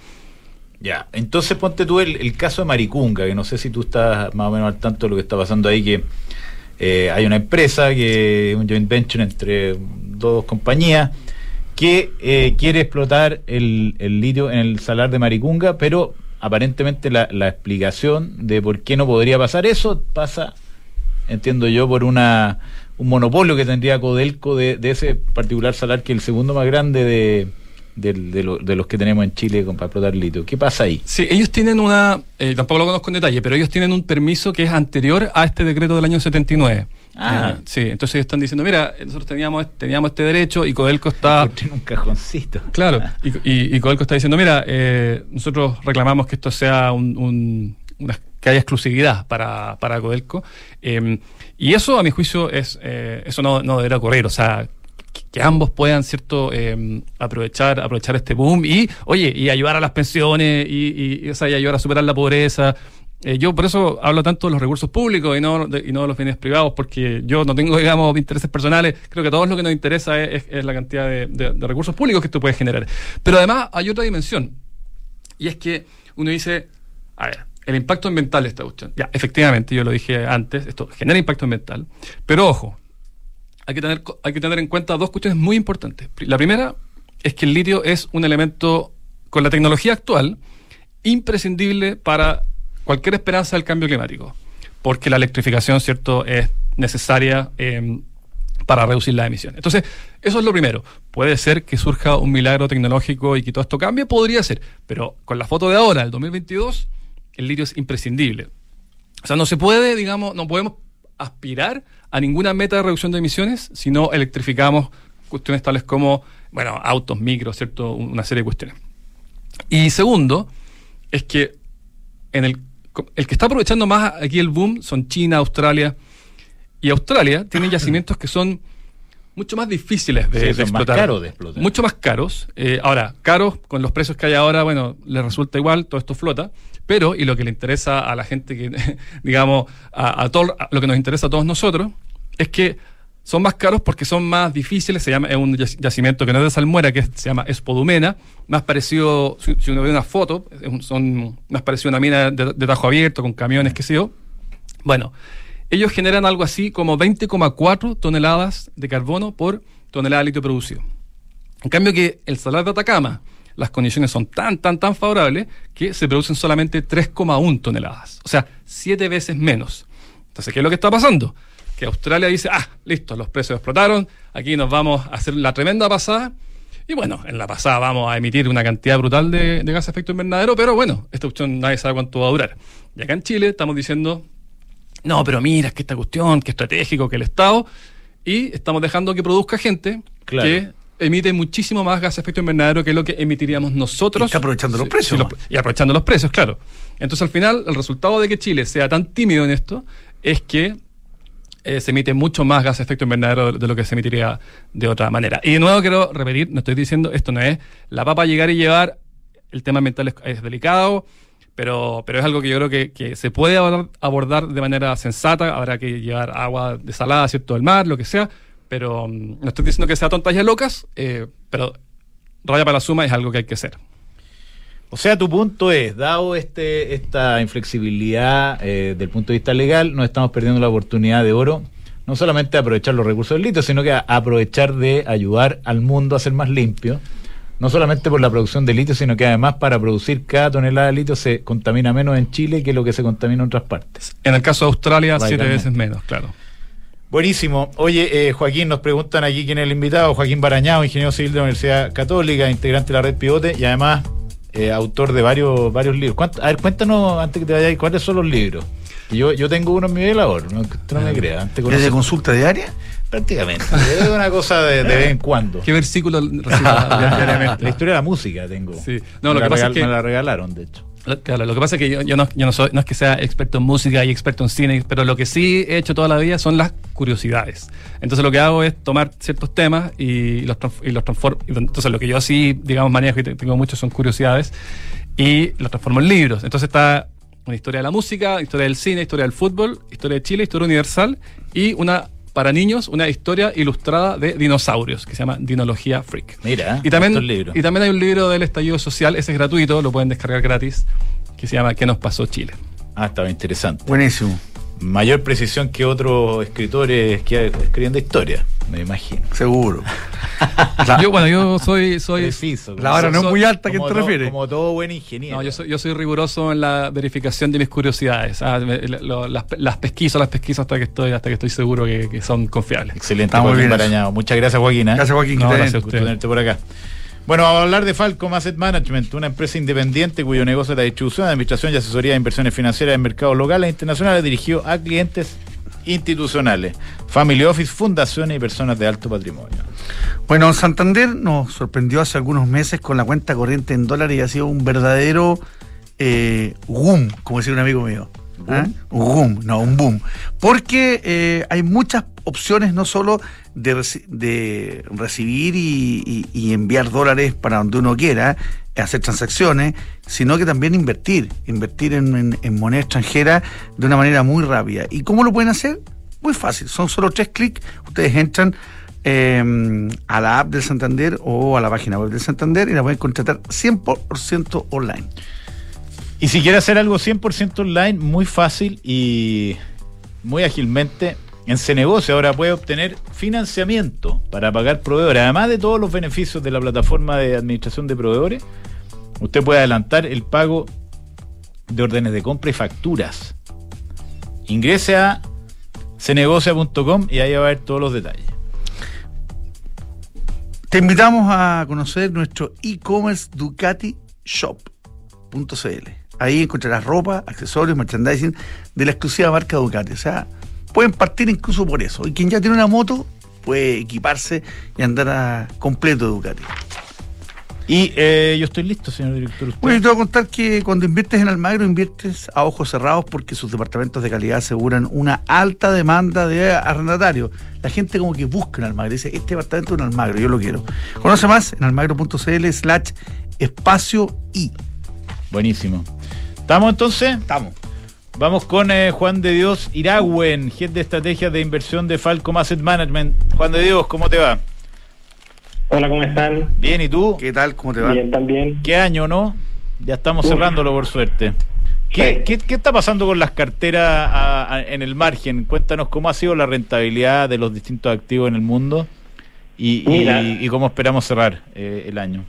Ya, entonces ponte tú el, caso de Maricunga, que no sé si tú estás más o menos al tanto de lo que está pasando ahí, que eh, hay una empresa, que un joint venture entre dos compañías, que eh, quiere explotar el, litio en el salar de Maricunga, pero aparentemente la, explicación de por qué no podría pasar eso pasa, entiendo yo, por una un monopolio que tendría Codelco de, de ese particular salar que es el segundo más grande de, de, de, lo, de, los que tenemos en Chile para explotar litio. ¿Qué pasa ahí? Sí, ellos tienen una, eh, tampoco lo conozco en detalle, pero ellos tienen un permiso que es anterior a este decreto del año 79. Ah. Eh, sí, entonces ellos están diciendo, mira, nosotros teníamos, teníamos este derecho y Codelco está... *laughs* En un cajoncito. Claro, y, y, y Codelco está diciendo, mira, eh, nosotros reclamamos que esto sea un, un una, que haya exclusividad para, para Codelco. Eh, y eso, a mi juicio, es eh, eso no, no deberá ocurrir. O sea, que ambos puedan cierto eh, aprovechar aprovechar este boom y oye y ayudar a las pensiones y, y, y ayudar a superar la pobreza yo por eso hablo tanto de los recursos públicos y no de, y no de los bienes privados porque yo no tengo *laughs* digamos intereses personales creo que a todos lo que nos interesa es, la cantidad de, de, recursos públicos que esto puede generar pero además hay otra dimensión y es que uno dice a ver el impacto ambiental de esta cuestión ya efectivamente yo lo dije antes esto genera impacto ambiental pero ojo hay que, tener, hay que tener en cuenta dos cuestiones muy importantes. La primera es que el litio es un elemento, con la tecnología actual, imprescindible para cualquier esperanza del cambio climático, porque la electrificación, ¿cierto?, es necesaria eh, para reducir las emisiones. Entonces, eso es lo primero. Puede ser que surja un milagro tecnológico y que todo esto cambie, podría ser, pero con la foto de ahora, el 2022, el litio es imprescindible. O sea, no se puede, digamos, no podemos aspirar a ninguna meta de reducción de emisiones si no electrificamos cuestiones tales como, bueno, autos, micros, ¿cierto? Una serie de cuestiones. Y segundo, es que en el, el que está aprovechando más aquí el boom son China, Australia. Y Australia tiene *clears throat* yacimientos que son mucho más difíciles de, sí, de explotar. Más caros de explotar. Mucho más caros. Eh, ahora, caros, con los precios que hay ahora, bueno, les resulta igual, todo esto flota. Pero, y lo que le interesa a la gente que, *laughs* digamos, a, a todo, a lo que nos interesa a todos nosotros, es que son más caros porque son más difíciles. Se llama, es un yacimiento que no es de salmuera, que se llama Espodumena. Más parecido, si, si uno ve una foto, son más parecido a una mina de, de tajo abierto, con camiones, qué sé yo. Bueno, ellos generan algo así como 20,4 toneladas de carbono por tonelada de litio producido. En cambio que el salar de Atacama, las condiciones son tan, tan, tan favorables que se producen solamente 3,1 toneladas. O sea, siete veces menos. Entonces, ¿qué es lo que está pasando? Que Australia dice, ah, listo, los precios explotaron, aquí nos vamos a hacer la tremenda pasada. Y bueno, en la pasada vamos a emitir una cantidad brutal de, de gas de efecto invernadero, pero bueno, esta cuestión nadie sabe cuánto va a durar. Y acá en Chile estamos diciendo, no, pero mira, es que esta cuestión, que estratégico, que el Estado, y estamos dejando que produzca gente claro. que emite muchísimo más gas de efecto invernadero que lo que emitiríamos nosotros. Y está aprovechando los precios. Y aprovechando los precios, claro. Entonces, al final, el resultado de que Chile sea tan tímido en esto es que eh, se emite mucho más gas de efecto invernadero de, de, lo que se emitiría de otra manera. Y de nuevo quiero repetir, no estoy diciendo, esto no es la papa llegar y llevar, el tema ambiental es, es delicado, pero, pero es algo que yo creo que, que, se puede abordar, de manera sensata, habrá que llevar agua desalada, ¿cierto?, del mar, lo que sea, pero um, no estoy diciendo que sea tontas y locas, eh, pero raya para la suma es algo que hay que hacer. O sea, tu punto es, dado este, esta inflexibilidad eh, del punto de vista legal, no estamos perdiendo la oportunidad de oro, no solamente de aprovechar los recursos del litio, sino que a aprovechar de ayudar al mundo a ser más limpio, no solamente por la producción de litio, sino que además para producir cada tonelada de litio se contamina menos en Chile que lo que se contamina en otras partes. En el caso de Australia, siete veces menos, claro. Buenísimo. Oye, eh, Joaquín, nos preguntan aquí quién es el invitado. Joaquín Barañao, ingeniero civil de la Universidad Católica, integrante de la red Pivote y además eh, autor de varios, varios libros. A ver, cuéntanos antes que te vayas, ¿cuáles son los libros? Yo, yo tengo uno en mi velador, no, no me creas. ¿Es de consulta diaria? Prácticamente. es una cosa de, de, vez en cuando. ¿Qué versículo *laughs* *laughs* la historia de la música tengo. Sí. No, me lo que pasa es que me la regalaron, de hecho. Claro, lo que pasa es que yo, no, yo no, soy, no es que sea experto en música y experto en cine, pero lo que sí he hecho toda la vida son las curiosidades. Entonces lo que hago es tomar ciertos temas y los, y los transformo. Entonces lo que yo así, digamos, manejo y tengo muchos son curiosidades y los transformo en libros. Entonces está una historia de la música, historia del cine, historia del fútbol, historia de Chile, historia universal y una para niños una historia ilustrada de dinosaurios que se llama Dinología Freak. Mira, y también, y también hay un libro del estallido social, ese es gratuito, lo pueden descargar gratis, que se llama ¿Qué nos pasó Chile? Ah, estaba interesante. Buenísimo mayor precisión que otros escritores que escriben de historia, me imagino. Seguro. *laughs* yo, bueno, yo soy. soy la hora no es muy alta, ¿a qué te refieres? Como todo buen ingeniero. No, yo soy, yo soy riguroso en la verificación de mis curiosidades. Ah, las, las, pesquiso, las pesquiso hasta que estoy, hasta que estoy seguro que, son confiables. Excelente, Joaquín Barañado. Muchas gracias, Joaquín. ¿eh? Gracias, Joaquín. gracias por tenerte por acá. Bueno, vamos a hablar de Falcom Asset Management, una empresa independiente cuyo negocio es la distribución, administración y asesoría de inversiones financieras en mercados locales e internacionales dirigido a clientes institucionales, family office, fundaciones y personas de alto patrimonio. Bueno, Santander nos sorprendió hace algunos meses con la cuenta corriente en dólares y ha sido un verdadero eh, boom, como decía un amigo mío. ¿Ah? Un boom, no, un boom. Porque eh, hay muchas opciones no solo de, recibir y, enviar dólares para donde uno quiera, hacer transacciones, sino que también invertir, invertir en, moneda extranjera de una manera muy rápida. ¿Y cómo lo pueden hacer? Muy fácil, son solo tres clics, ustedes entran em, a la app del Santander o a la página web del Santander y la pueden contratar 100% online. Y si quiere hacer algo 100% online, muy fácil y muy ágilmente, en Cenegocio ahora puede obtener financiamiento para pagar proveedores. Además de todos los beneficios de la plataforma de administración de proveedores, usted puede adelantar el pago de órdenes de compra y facturas. Ingrese a cenegocia.com y ahí va a ver todos los detalles. Te invitamos a conocer nuestro e-commerce Ducati Shop.cl. Ahí encontrarás ropa, accesorios, merchandising de la exclusiva marca Ducati. O sea, pueden partir incluso por eso. Y quien ya tiene una moto puede equiparse y andar a completo Ducati. Y eh, yo estoy listo, señor director. Bueno, te voy a contar que cuando inviertes en Almagro, inviertes a ojos cerrados porque sus departamentos de calidad aseguran una alta demanda de arrendatarios. La gente como que busca en Almagro, dice, este departamento es un Almagro, yo lo quiero. Conoce más en almagro.cl slash espacio y. Buenísimo. ¿Estamos entonces? Estamos. Vamos con eh, Juan de Dios Iragüen, jefe de estrategia de inversión de Falcom Asset Management. Juan de Dios, ¿cómo te va? Hola, ¿cómo están? Bien, ¿y tú? ¿Qué tal? ¿Cómo te va? Bien, también. ¿Qué año, no? Ya estamos cerrándolo, por suerte. ¿Qué, ¿qué, está pasando con las carteras en el margen? Cuéntanos cómo ha sido la rentabilidad de los distintos activos en el mundo y, y, cómo esperamos cerrar eh, el año.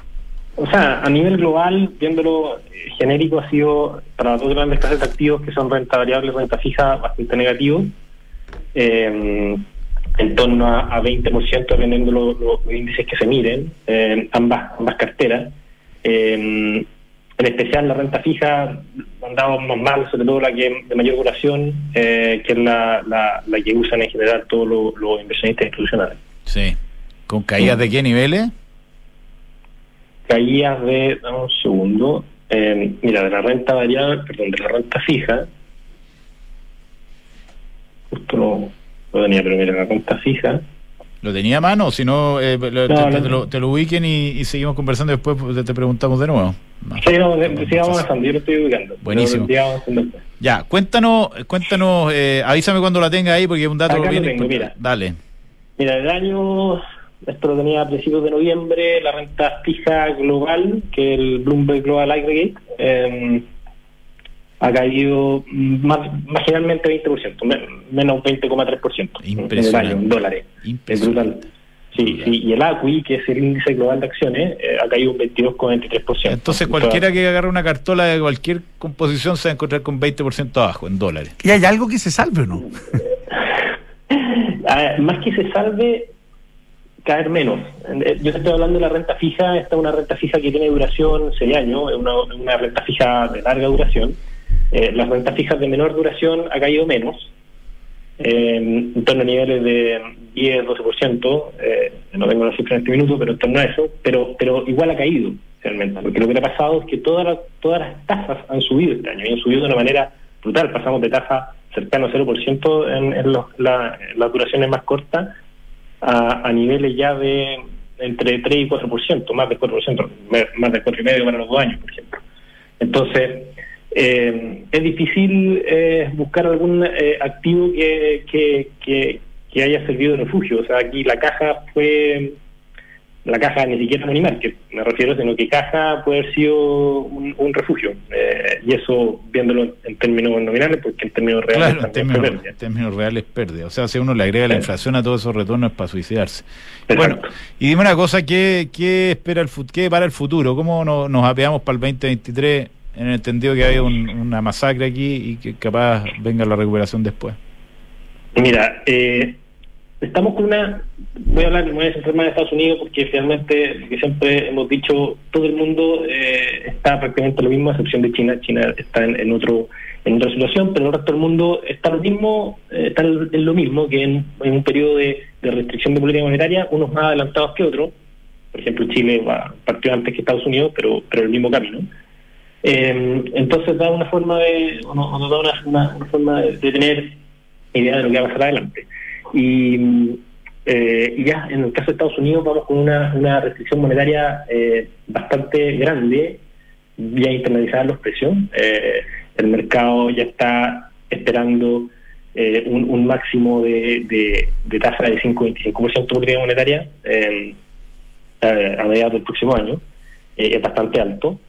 O sea, a nivel global, viéndolo eh, genérico, ha sido para las dos grandes clases de activos que son renta variable y renta fija bastante negativo. Eh, en torno a, 20% dependiendo de los, índices que se miren, eh, ambas, ambas carteras. en especial la renta fija han dado más mal, sobre todo la que de mayor duración, que es la, que usan en general todos los, inversionistas institucionales. Sí. ¿Con caídas de qué niveles? Caídas de, un segundo, eh, mira, de la renta variable, perdón, de la renta fija, justo lo tenía, pero mira, la renta fija. ¿Lo tenía a mano? Si no, eh, te, lo, ubiquen y, seguimos conversando después pues, te preguntamos de nuevo. Sí, no, sigamos avanzando, yo lo estoy ubicando. Buenísimo. Ya, cuéntanos, cuéntanos, eh, avísame cuando la tenga ahí porque es un dato bien mira. Dale. Mira, el año esto lo tenía a principios de noviembre, la renta fija global, que el Bloomberg Global Aggregate, eh, ha caído más, marginalmente 20%, menos 20,3% en el año, en dólares. Es brutal. Sí, sí, y el ACUI, que es el índice global de acciones, eh, ha caído un 22,23%. Entonces, cualquiera que agarre una cartola de cualquier composición se va a encontrar con 20% abajo en dólares. ¿Y hay algo que se salve o no? *laughs* Ah, más que se salve, caer menos. Eh, yo estoy hablando de la renta fija, esta es una renta fija que tiene duración seis años, es una, renta fija de larga duración. Eh, las rentas fijas de menor duración ha caído menos, eh, en torno a niveles de 10, 12%, eh, no tengo la cifra en este minuto, pero en torno a eso, pero, pero igual ha caído. realmente, porque lo que ha pasado es que todas las, todas las tasas han subido este año y han subido de una manera brutal. Pasamos de tasa cercano a 0% en, en los, la, las duraciones más cortas a, a niveles ya de entre 3 y 4%, más del 4%, más del 4,5% para los dos años, por ejemplo. Entonces, eh, es difícil eh, buscar algún eh, activo que, que, que, que haya servido de refugio. O sea, aquí la caja fue la caja ni siquiera es animal, que me refiero, sino que caja puede haber sido un, un refugio. Eh, y eso viéndolo en términos nominales, porque en términos reales. Claro, en términos, en términos, reales pérdida. O sea, si uno le agrega la inflación a todos esos retornos es para suicidarse. Exacto. Bueno, y dime una cosa, ¿qué, qué espera el qué para el futuro? ¿Cómo nos, nos apeamos para el 2023 en el entendido que hay un, una masacre aquí y que capaz venga la recuperación después? Mira, eh, estamos con una, voy a hablar, de a centrar más de Estados Unidos porque finalmente, siempre hemos dicho, todo el mundo eh, está prácticamente lo mismo, a excepción de China. China está en, en, otro en otra situación, pero el resto del mundo está lo mismo, eh, está en lo mismo que en, un periodo de, restricción de política monetaria, unos más adelantados que otros. Por ejemplo, Chile va, partió antes que Estados Unidos, pero pero el mismo camino. Eh, entonces da una forma de, o da una, una, una forma de tener idea de lo que va a pasar adelante. Y, eh, ya en el caso de Estados Unidos vamos con una, una restricción monetaria eh, bastante grande, ya internalizada los precios. Eh, el mercado ya está esperando eh, un, un, máximo de, de, de, tasa de 5,25% de política monetaria a mediados del próximo año. es bastante alto.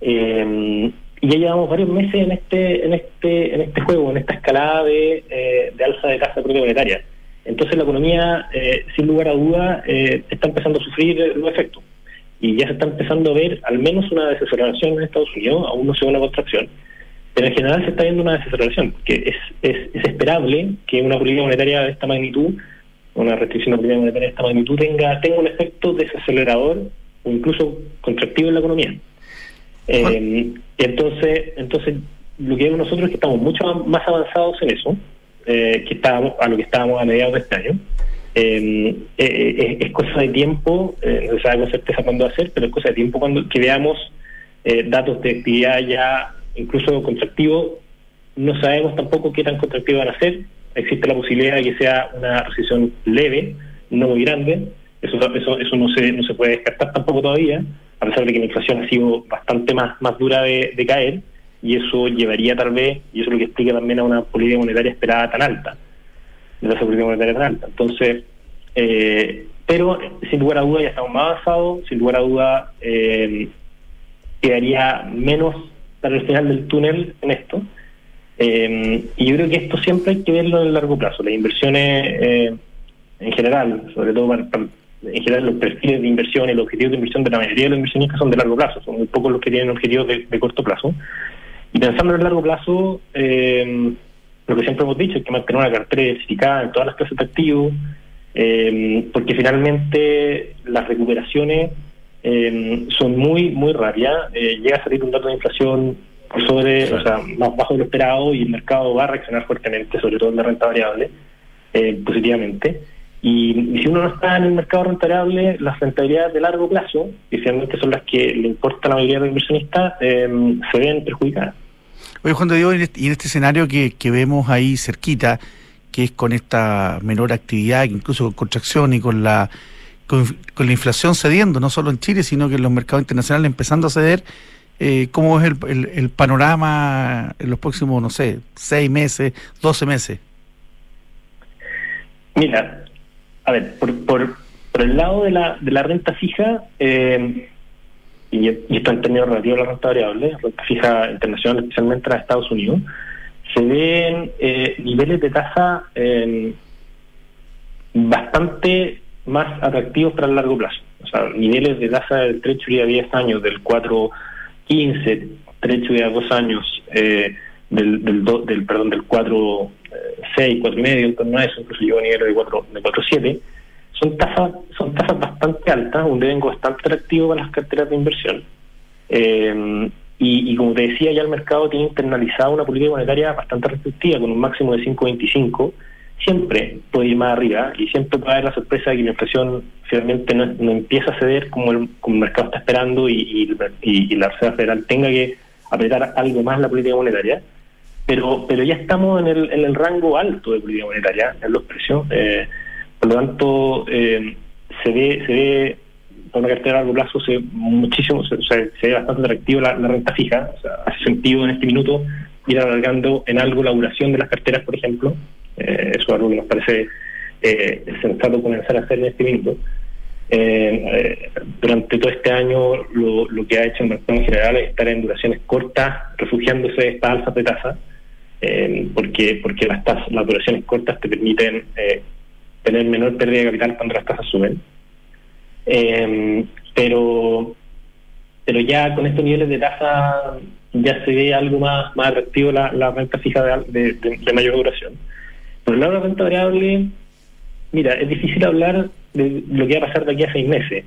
y ya llevamos varios meses en este en este en este juego, en esta escalada de, de alza de tasa de política monetaria. Entonces la economía, eh, sin lugar a duda, eh, está empezando a sufrir los efectos. Y ya se está empezando a ver al menos una desaceleración en Estados Unidos, aún no se ve una contracción, pero en general se está viendo una desaceleración, que es, es, es esperable que una política monetaria de esta magnitud, una restricción de política monetaria de esta magnitud, tenga, tenga un efecto desacelerador o incluso contractivo en la economía. Eh, entonces, entonces, lo que vemos nosotros es que estamos mucho más avanzados en eso eh, que estábamos a lo que estábamos a mediados de este año. Eh, eh, es cosa de tiempo, no se sabe con certeza cuándo va a ser, pero es cosa de tiempo cuando que veamos datos de actividad ya incluso contractivos. No sabemos tampoco qué tan contractivos van a ser. Existe la posibilidad de que sea una recesión leve, no muy grande. Eso, eso, eso no se no se puede descartar tampoco todavía, a pesar de que la inflación ha sido bastante más, más dura de, de caer y eso llevaría tal vez, y eso es lo que explica también a una política monetaria esperada tan alta, de la política monetaria tan alta. Entonces, eh, pero sin lugar a duda ya estamos más avanzados, sin lugar a duda eh, quedaría menos para el final del túnel en esto. Eh, y yo creo que esto siempre hay que verlo en el largo plazo. Las inversiones eh, en general, sobre todo para, en general los perfiles de inversión y los objetivos de inversión de la mayoría de los inversionistas son de largo plazo, son muy pocos los que tienen objetivos de, de corto plazo. Y pensando en el largo plazo, eh, lo que siempre hemos dicho es que mantener una cartera diversificada en todas las clases de activos, eh, porque finalmente las recuperaciones eh, son muy, muy rápidas. llega a salir un dato de inflación por sobre, o sea, más bajo de lo esperado y el mercado va a reaccionar fuertemente, sobre todo en la renta variable, positivamente. Y, y, si uno no está en el mercado rentable, las rentabilidades de largo plazo, que finalmente son las que le importa a la mayoría de los inversionistas, eh, se ven perjudicadas. Oye, Juan de Dios, y en este escenario que, que vemos ahí cerquita, que es con esta menor actividad, incluso con contracción y con la con, con, la inflación cediendo, no solo en Chile, sino que en los mercados internacionales empezando a ceder, eh, ¿cómo es el, el, el panorama en los próximos, no sé, seis meses, doce meses? Mira, a ver, por, por, el lado de la, de la renta fija, eh, y, y, esto en términos relativos a la renta variable, renta fija internacional, especialmente en Estados Unidos, se ven eh, niveles de tasa eh, bastante más atractivos para el largo plazo. O sea, niveles de tasa del treasury a 10 años del 4.15, treasury a 2 años eh, del, del, do, del, perdón, del 4 6, 4 y medio, en torno a eso, incluso llegó a niveles de 4, de 4 7, son tasas, son tasas bastante altas, un devengo bastante atractivo para las carteras de inversión. Eh, y, y, como te decía, ya el mercado tiene internalizada una política monetaria bastante restrictiva, con un máximo de 5,25, siempre puede ir más arriba y siempre puede haber la sorpresa de que la inflación finalmente no, empieza a ceder como el, como el mercado está esperando y, y, la Reserva Federal tenga que apretar algo más la política monetaria. Pero, pero ya estamos en el, en el rango alto de política monetaria, en los precios. Eh, por lo tanto, eh, se ve, se ve para una cartera a largo plazo se muchísimo, se, se ve bastante atractivo la, renta fija. O sea, hace sentido en este minuto ir alargando en algo la duración de las carteras, por ejemplo. Eh, eso es algo que nos parece eh, sensato comenzar a hacer en este minuto. Durante todo este año lo, lo, que ha hecho el mercado en general es estar en duraciones cortas, refugiándose de esta alza de tasa, porque porque las, tasas, las duraciones cortas te permiten tener menor pérdida de capital cuando las tasas suben. pero pero ya con estos niveles de tasa ya se ve algo más, más atractivo la, renta fija de, de mayor duración. Por el lado de la renta variable, mira, es difícil hablar de lo que va a pasar de aquí a seis meses,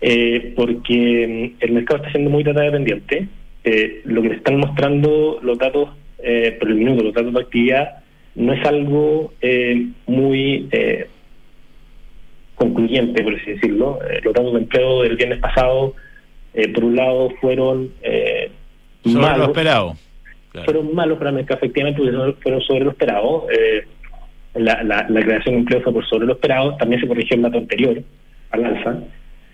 eh, porque mm, el mercado está siendo muy data dependiente. Eh, lo que me están mostrando los datos eh, por el minuto, los datos de actividad, no es algo muy concluyente, por así decirlo. los datos de empleo del viernes pasado, por un lado, fueron sobre lo esperado. Fueron malos para el mercado, efectivamente, porque fueron sobre lo esperado. Eh, la, la, creación de empleo fue por sobre lo esperado, también se corrigió el dato anterior al alza.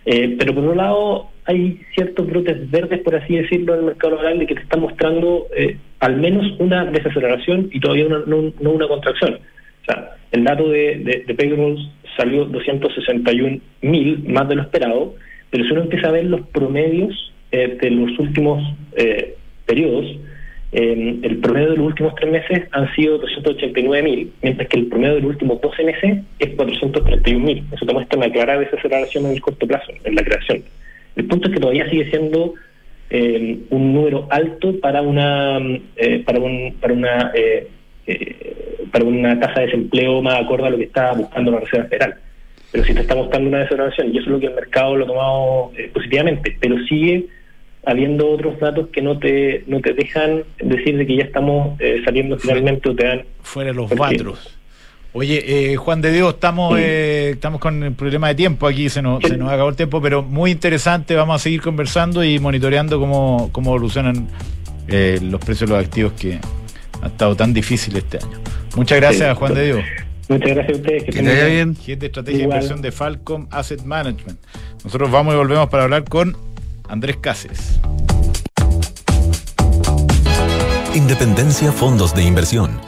Eh, pero por un lado, hay ciertos brotes verdes, por así decirlo, en el mercado laboral de que te están mostrando eh, al menos una desaceleración y todavía no, una contracción. O sea, el dato de, de, payrolls salió 261 mil, más de lo esperado, pero si uno empieza a ver los promedios de los últimos periodos, el promedio de los últimos tres meses han sido 289 mil, mientras que el promedio de los últimos 12 meses es 431 mil. Eso te muestra una clara desaceleración en el corto plazo, en la creación. El punto es que todavía sigue siendo eh, un número alto para una eh, para un, para una eh, para una tasa de desempleo más acorde a lo que está buscando la Reserva Federal. Pero si te está mostrando una desaceleración, y eso es lo que el mercado lo ha tomado positivamente, pero sigue habiendo otros datos que no te no te dejan decir de que ya estamos eh, saliendo finalmente o te dan fuera los cuatros Oye, eh, Juan de Dios, estamos eh, estamos con el problema de tiempo aquí, se nos, se nos acabó el tiempo, pero muy interesante, vamos a seguir conversando y monitoreando cómo, cómo evolucionan los precios de los activos que ha estado tan difícil este año. Muchas gracias, Juan de Dios. Muchas gracias a ustedes. Que, te vaya bien. Jefe de Estrategia de Inversión de Falcom Asset Management. Nosotros vamos y volvemos para hablar con Andrés Cáceres. Independencia Fondos de Inversión.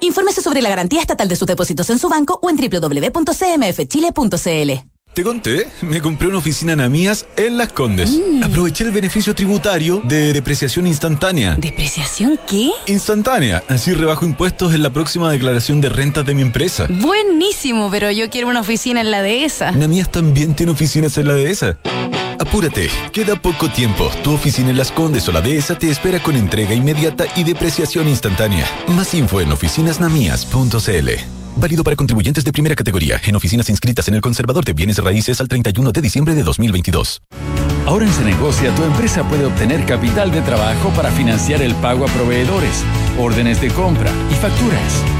Infórmese sobre la garantía estatal de sus depósitos en su banco o en www.cmfchile.cl. Te conté, me compré una oficina en Amías en Las Condes. Mm. Aproveché el beneficio tributario de depreciación instantánea. ¿Depreciación qué? Instantánea, así rebajo impuestos en la próxima declaración de rentas de mi empresa. Buenísimo, pero yo quiero una oficina en la dehesa. Namías también tiene oficinas en la dehesa. Apúrate, queda poco tiempo. Tu oficina en Las Condes o la Dehesa te espera con entrega inmediata y depreciación instantánea. Más info en oficinasnamías.cl. Válido para contribuyentes de primera categoría en oficinas inscritas en el Conservador de Bienes Raíces al 31 de diciembre de 2022. Ahora en Cenegocia tu empresa puede obtener capital de trabajo para financiar el pago a proveedores, órdenes de compra y facturas.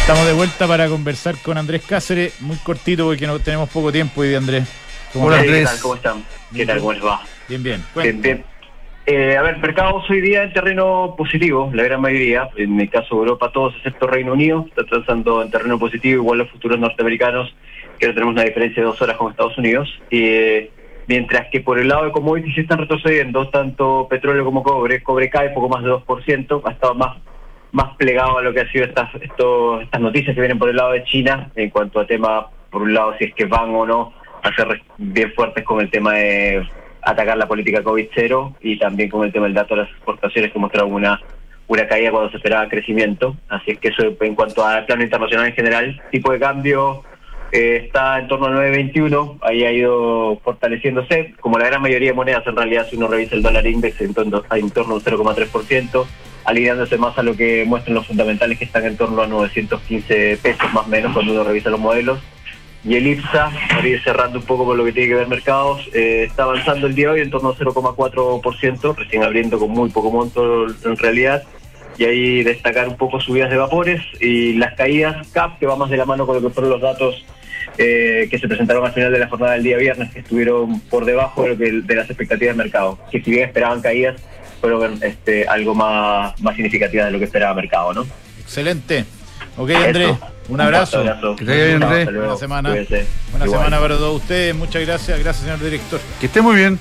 Estamos de vuelta para conversar con Andrés Cáceres, muy cortito porque no tenemos poco tiempo hoy de Andrés. ¿Cómo Hola Andrés. ¿Qué tal? ¿Cómo están? ¿Qué tal? ¿Cómo les va? Bien, bien. Bien, bien. Eh, a ver, mercados hoy día en terreno positivo, la gran mayoría, en el caso de Europa todos excepto Reino Unido, está transando en terreno positivo, igual los futuros norteamericanos, que no tenemos una diferencia de dos horas con Estados Unidos. Eh, mientras que por el lado de commodities se están retrocediendo, tanto petróleo como cobre, cobre cae poco más de 2%, ha estado más más plegado a lo que ha sido estas estas noticias que vienen por el lado de China en cuanto a tema, por un lado, si es que van o no a ser bien fuertes con el tema de atacar la política COVID-0 y también con el tema del dato de las exportaciones que mostraron una, una caída cuando se esperaba crecimiento. Así es que eso en cuanto al plano internacional en general, tipo de cambio eh, está en torno a 9.21, ahí ha ido fortaleciéndose, como la gran mayoría de monedas en realidad si uno revisa el dólar index en torno, en torno a un 0,3%, alineándose más a lo que muestran los fundamentales que están en torno a 915 pesos más o menos cuando uno revisa los modelos. Y el IPSA, para ir cerrando un poco con lo que tiene que ver mercados, eh, está avanzando el día de hoy en torno a 0,4%, recién abriendo con muy poco monto en realidad. Y ahí destacar un poco subidas de vapores y las caídas CAP, que va más de la mano con lo que fueron los datos eh, que se presentaron al final de la jornada del día viernes, que estuvieron por debajo de, lo que, de las expectativas de mercado, que si bien esperaban caídas, fueron este, algo más, más significativa de lo que esperaba el mercado, ¿no? Excelente. Ok, Andrés, un abrazo. Que bien, Andrés. Buena semana. Buena semana para todos ustedes. Muchas gracias. Gracias, señor director. Que esté muy bien.